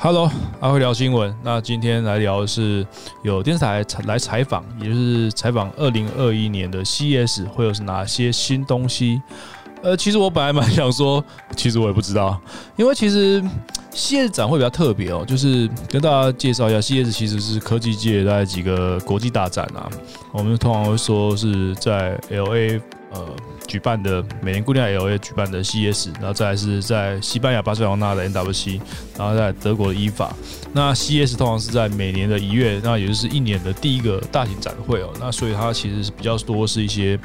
Hello，阿辉聊新闻。那今天来聊的是有电视台来采访，也就是采访二零二一年的 CS 会有哪些新东西。呃，其实我本来蛮想说，其实我也不知道，因为其实 CES 展会比较特别哦，就是跟大家介绍一下，CES 其实是科技界大概几个国际大展啊。我们通常会说是在 LA 呃。举办的每年固定在 L A 举办的 C S，然后再是在西班牙巴塞罗那的 N W C，然后在德国的伊法。那 C S 通常是在每年的一月，那也就是一年的第一个大型展会哦。那所以它其实是比较多是一些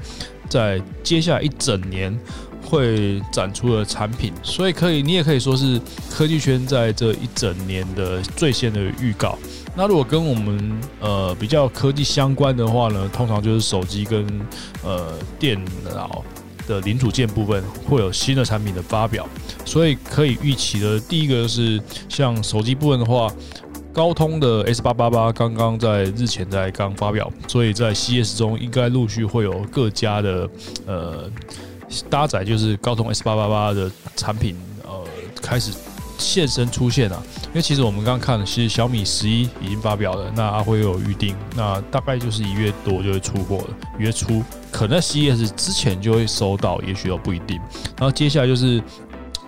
在接下来一整年会展出的产品，所以可以你也可以说是科技圈在这一整年的最先的预告。那如果跟我们呃比较科技相关的话呢，通常就是手机跟呃电脑的零组件部分会有新的产品的发表，所以可以预期的第一个是像手机部分的话，高通的 S 八八八刚刚在日前在刚发表，所以在 CS 中应该陆续会有各家的呃搭载就是高通 S 八八八的产品呃开始。现身出现啊！因为其实我们刚刚看了，其实小米十一已经发表了，那阿辉有预定，那大概就是一月多就会出货了。月初可能 CES 之前就会收到，也许都不一定。然后接下来就是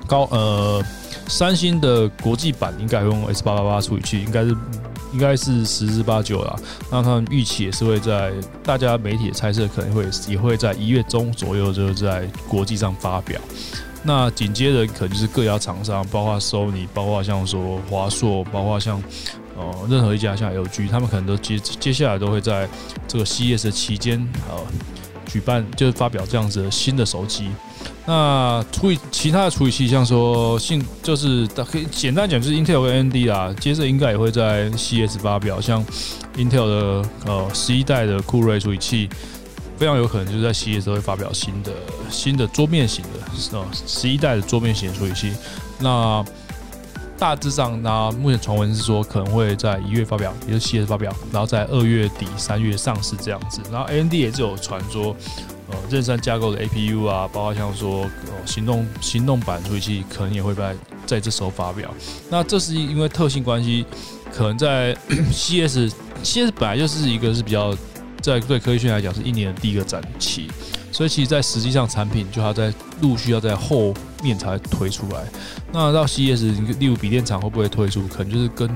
高呃，三星的国际版应该用 S 八八八处理器，应该是应该是十之八九了。那他们预期也是会在大家媒体猜测，可能会也会在一月中左右就在国际上发表。那紧接着可能就是各家厂商，包括 Sony，包括像说华硕，包括像呃任何一家像 LG，他们可能都接接下来都会在这个 CES 期间呃举办，就是发表这样子的新的手机。那处理其他的处理器，像说性就是可以简单讲就是 Intel 跟 AMD 啦，接着应该也会在 CS 发表，像 Intel 的呃十一代的酷睿处理器。非常有可能就是在 CS 会发表新的新的桌面型的啊十一代的桌面型处理器。那大致上，那目前传闻是说可能会在一月发表，也就是系列发表，然后在二月底三月上市这样子。然后 AMD 也是有传说，呃，任山架构的 APU 啊，包括像说呃行动行动版处理器，可能也会在在这时候发表。那这是因为特性关系，可能在 CS，CS 本来就是一个是比较。在对科技圈来讲，是一年的第一个展期，所以其实，在实际上产品就要在陆续要在后面才推出来。那到 CES，例如笔电厂会不会推出？可能就是跟。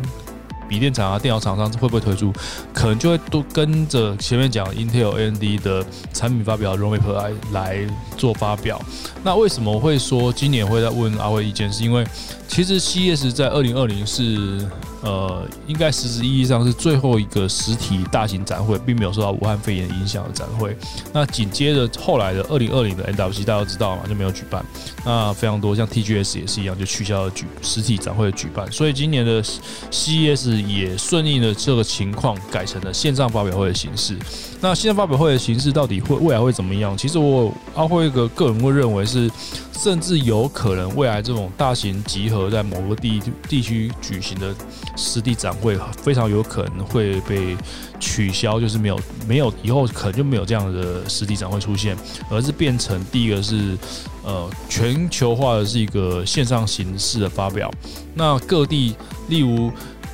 笔电厂啊，电脑厂商会不会推出？可能就会都跟着前面讲 Intel、AMD 的产品发表，R O M A P 来来做发表。那为什么会说今年会在问阿辉意见？是因为其实 C S 在二零二零是呃，应该实质意义上是最后一个实体大型展会，并没有受到武汉肺炎影响的展会。那紧接着后来的二零二零的 NWC 大家都知道嘛，就没有举办。那非常多像 TGS 也是一样，就取消了举实体展会的举办。所以今年的 C S。也顺应了这个情况，改成了线上发表会的形式。那线上发表会的形式到底会未来会怎么样？其实我阿辉这个个人会认为是，甚至有可能未来这种大型集合在某个地地区举行的实地展会，非常有可能会被取消，就是没有没有以后可能就没有这样的实地展会出现，而是变成第一个是呃全球化的是一个线上形式的发表。那各地例如。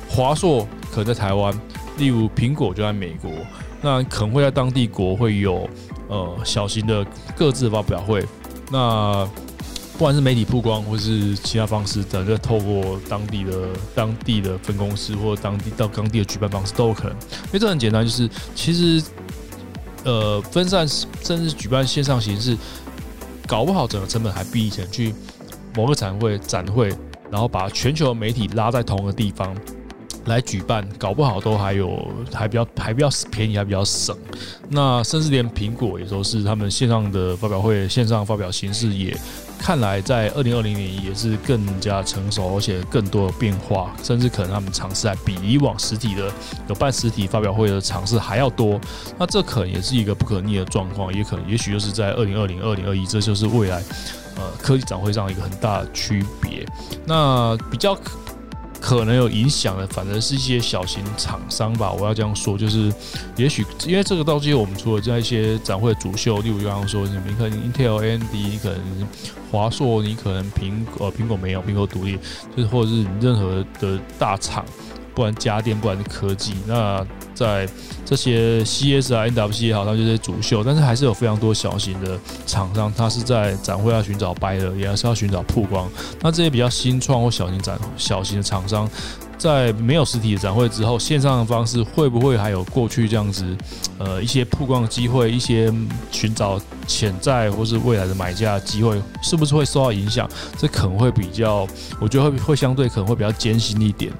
华硕可能在台湾，例如苹果就在美国，那可能会在当地国会有呃小型的各自的发表会。那不管是媒体曝光，或是其他方式，整个透过当地的当地的分公司或当地到当地的举办方式都有可能。因为这很简单，就是其实呃分散甚至举办线上形式，搞不好整个成本还比以前去某个展会展会，然后把全球媒体拉在同一个地方。来举办，搞不好都还有还比较还比较便宜，还比较省。那甚至连苹果也都是他们线上的发表会，线上发表形式也看来在二零二零年也是更加成熟，而且更多的变化，甚至可能他们尝试还比以往实体的有办实体发表会的尝试还要多。那这可能也是一个不可逆的状况，也可能也许就是在二零二零、二零二一，这就是未来呃科技展会上一个很大的区别。那比较。可能有影响的，反而是一些小型厂商吧。我要这样说，就是也许因为这个道具，我们除了在一些展会主秀，例如刚刚说什么，你可能 Intel、AMD，你可能华硕，你可能苹呃苹果没有，苹果独立，就是或者是你任何的大厂。不管家电，不管是科技，那在这些 CS 啊、NWC 也好，它就是主秀，但是还是有非常多小型的厂商，它是在展会要寻找 buyer，也是要寻找曝光。那这些比较新创或小型展、小型的厂商，在没有实体的展会之后，线上的方式会不会还有过去这样子？呃，一些曝光的机会，一些寻找潜在或是未来的买家机会，是不是会受到影响？这可能会比较，我觉得会会相对可能会比较艰辛一点。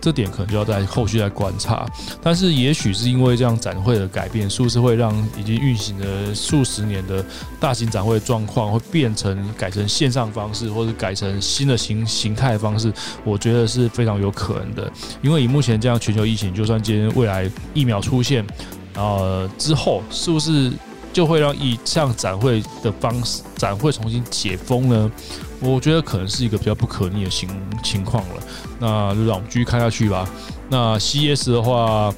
这点可能就要在后续再观察，但是也许是因为这样展会的改变，是不是会让已经运行了数十年的大型展会状况会变成改成线上方式，或者改成新的形形态方式？我觉得是非常有可能的，因为以目前这样全球疫情，就算今天未来疫苗出现，然后之后是不是就会让以上展会的方式展会重新解封呢？我觉得可能是一个比较不可逆的情情况了，那就让我们继续看下去吧。那 C S 的话，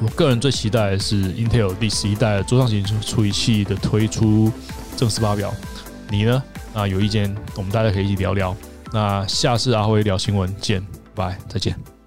我个人最期待的是 Intel 第十一代桌上型处理器的推出正式发表。你呢？那有意见，我们大家可以一起聊聊。那下次阿辉聊新闻见，拜，再见。